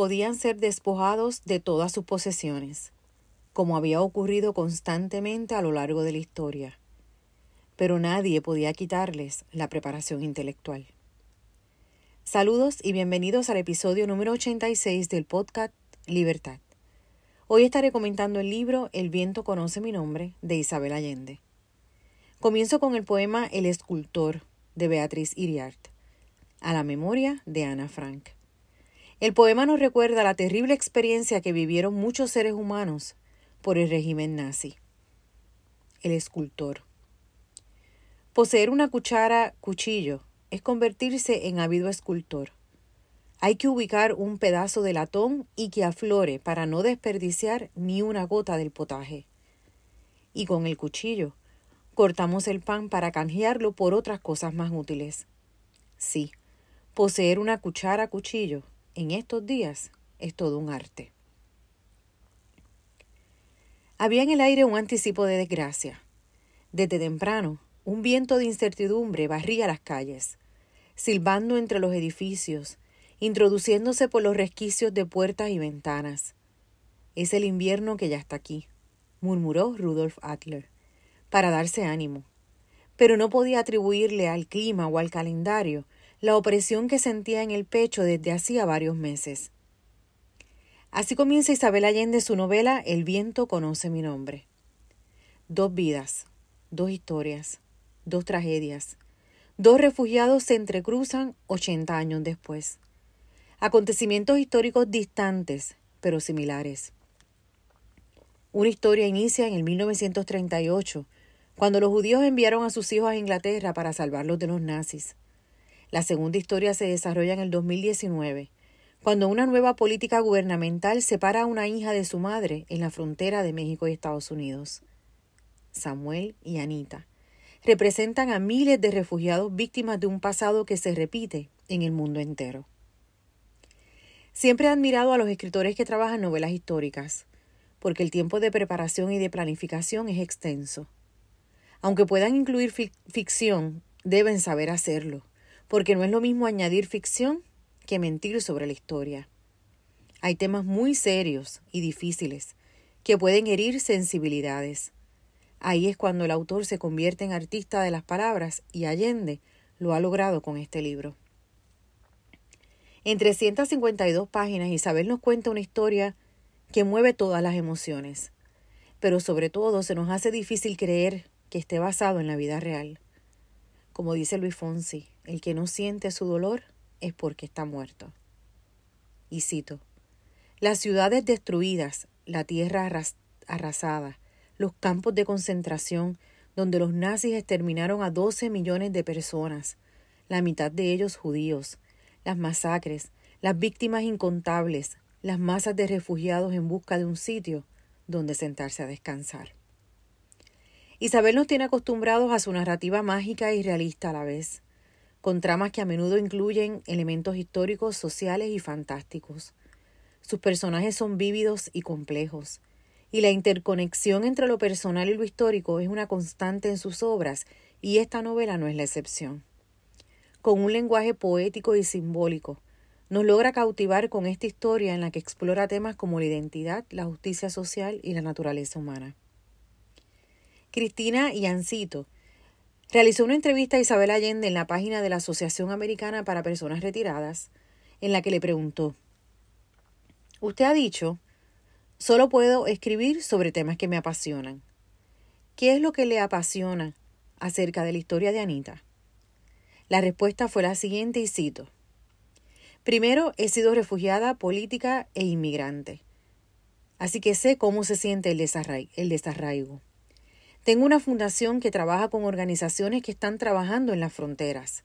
podían ser despojados de todas sus posesiones, como había ocurrido constantemente a lo largo de la historia, pero nadie podía quitarles la preparación intelectual. Saludos y bienvenidos al episodio número 86 del podcast Libertad. Hoy estaré comentando el libro El viento conoce mi nombre de Isabel Allende. Comienzo con el poema El escultor de Beatriz Iriart, a la memoria de Ana Frank. El poema nos recuerda la terrible experiencia que vivieron muchos seres humanos por el régimen nazi. El escultor. Poseer una cuchara cuchillo es convertirse en ávido escultor. Hay que ubicar un pedazo de latón y que aflore para no desperdiciar ni una gota del potaje. Y con el cuchillo cortamos el pan para canjearlo por otras cosas más útiles. Sí, poseer una cuchara cuchillo en estos días es todo un arte. Había en el aire un anticipo de desgracia. Desde temprano, un viento de incertidumbre barría las calles, silbando entre los edificios, introduciéndose por los resquicios de puertas y ventanas. Es el invierno que ya está aquí, murmuró Rudolf Adler, para darse ánimo. Pero no podía atribuirle al clima o al calendario la opresión que sentía en el pecho desde hacía varios meses. Así comienza Isabel Allende su novela El viento conoce mi nombre. Dos vidas, dos historias, dos tragedias. Dos refugiados se entrecruzan 80 años después. Acontecimientos históricos distantes, pero similares. Una historia inicia en el 1938, cuando los judíos enviaron a sus hijos a Inglaterra para salvarlos de los nazis. La segunda historia se desarrolla en el 2019, cuando una nueva política gubernamental separa a una hija de su madre en la frontera de México y Estados Unidos. Samuel y Anita representan a miles de refugiados víctimas de un pasado que se repite en el mundo entero. Siempre he admirado a los escritores que trabajan novelas históricas, porque el tiempo de preparación y de planificación es extenso. Aunque puedan incluir ficción, deben saber hacerlo, porque no es lo mismo añadir ficción que mentir sobre la historia. Hay temas muy serios y difíciles que pueden herir sensibilidades. Ahí es cuando el autor se convierte en artista de las palabras y Allende lo ha logrado con este libro. En 352 páginas, Isabel nos cuenta una historia que mueve todas las emociones, pero sobre todo se nos hace difícil creer que esté basado en la vida real. Como dice Luis Fonsi, el que no siente su dolor es porque está muerto. Y cito, las ciudades destruidas, la tierra arrasada, los campos de concentración donde los nazis exterminaron a 12 millones de personas, la mitad de ellos judíos, las masacres, las víctimas incontables, las masas de refugiados en busca de un sitio donde sentarse a descansar. Isabel nos tiene acostumbrados a su narrativa mágica y realista a la vez, con tramas que a menudo incluyen elementos históricos, sociales y fantásticos. Sus personajes son vívidos y complejos, y la interconexión entre lo personal y lo histórico es una constante en sus obras, y esta novela no es la excepción con un lenguaje poético y simbólico. Nos logra cautivar con esta historia en la que explora temas como la identidad, la justicia social y la naturaleza humana. Cristina Yancito realizó una entrevista a Isabel Allende en la página de la Asociación Americana para Personas Retiradas, en la que le preguntó Usted ha dicho, solo puedo escribir sobre temas que me apasionan. ¿Qué es lo que le apasiona acerca de la historia de Anita? La respuesta fue la siguiente y cito. Primero, he sido refugiada política e inmigrante. Así que sé cómo se siente el, desarraigo. Tengo una fundación que trabaja con organizaciones que están trabajando en las fronteras,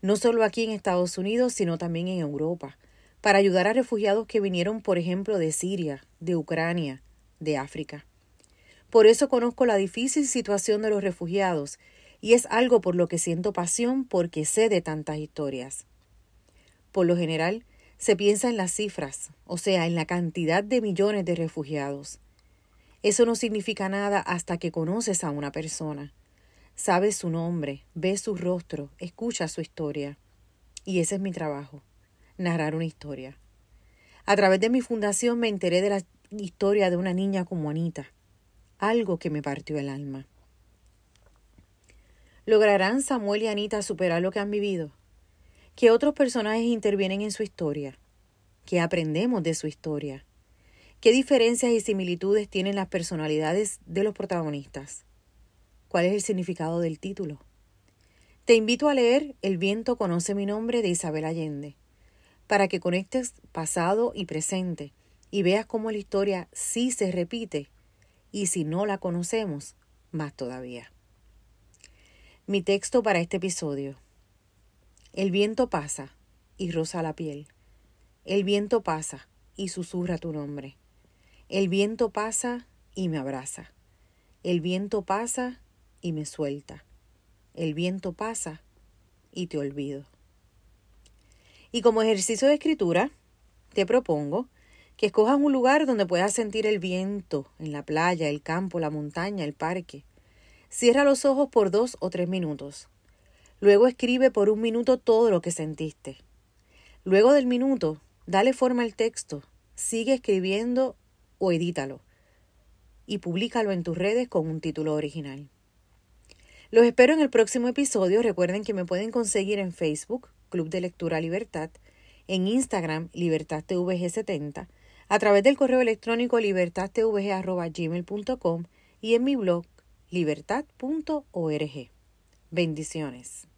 no solo aquí en Estados Unidos, sino también en Europa, para ayudar a refugiados que vinieron, por ejemplo, de Siria, de Ucrania, de África. Por eso conozco la difícil situación de los refugiados y es algo por lo que siento pasión porque sé de tantas historias. Por lo general, se piensa en las cifras, o sea, en la cantidad de millones de refugiados. Eso no significa nada hasta que conoces a una persona. Sabes su nombre, ves su rostro, escuchas su historia. Y ese es mi trabajo, narrar una historia. A través de mi fundación me enteré de la historia de una niña como Anita, algo que me partió el alma. ¿Lograrán Samuel y Anita superar lo que han vivido? ¿Qué otros personajes intervienen en su historia? ¿Qué aprendemos de su historia? ¿Qué diferencias y similitudes tienen las personalidades de los protagonistas? ¿Cuál es el significado del título? Te invito a leer El viento conoce mi nombre de Isabel Allende, para que conectes pasado y presente y veas cómo la historia sí se repite y si no la conocemos, más todavía. Mi texto para este episodio. El viento pasa y roza la piel. El viento pasa y susurra tu nombre. El viento pasa y me abraza. El viento pasa y me suelta. El viento pasa y te olvido. Y como ejercicio de escritura, te propongo que escojas un lugar donde puedas sentir el viento, en la playa, el campo, la montaña, el parque. Cierra los ojos por dos o tres minutos. Luego escribe por un minuto todo lo que sentiste. Luego del minuto, dale forma al texto, sigue escribiendo o edítalo y públicalo en tus redes con un título original. Los espero en el próximo episodio. Recuerden que me pueden conseguir en Facebook, Club de Lectura Libertad, en Instagram, LibertadTVG70, a través del correo electrónico libertadtvg.gmail.com y en mi blog libertad.org. Bendiciones.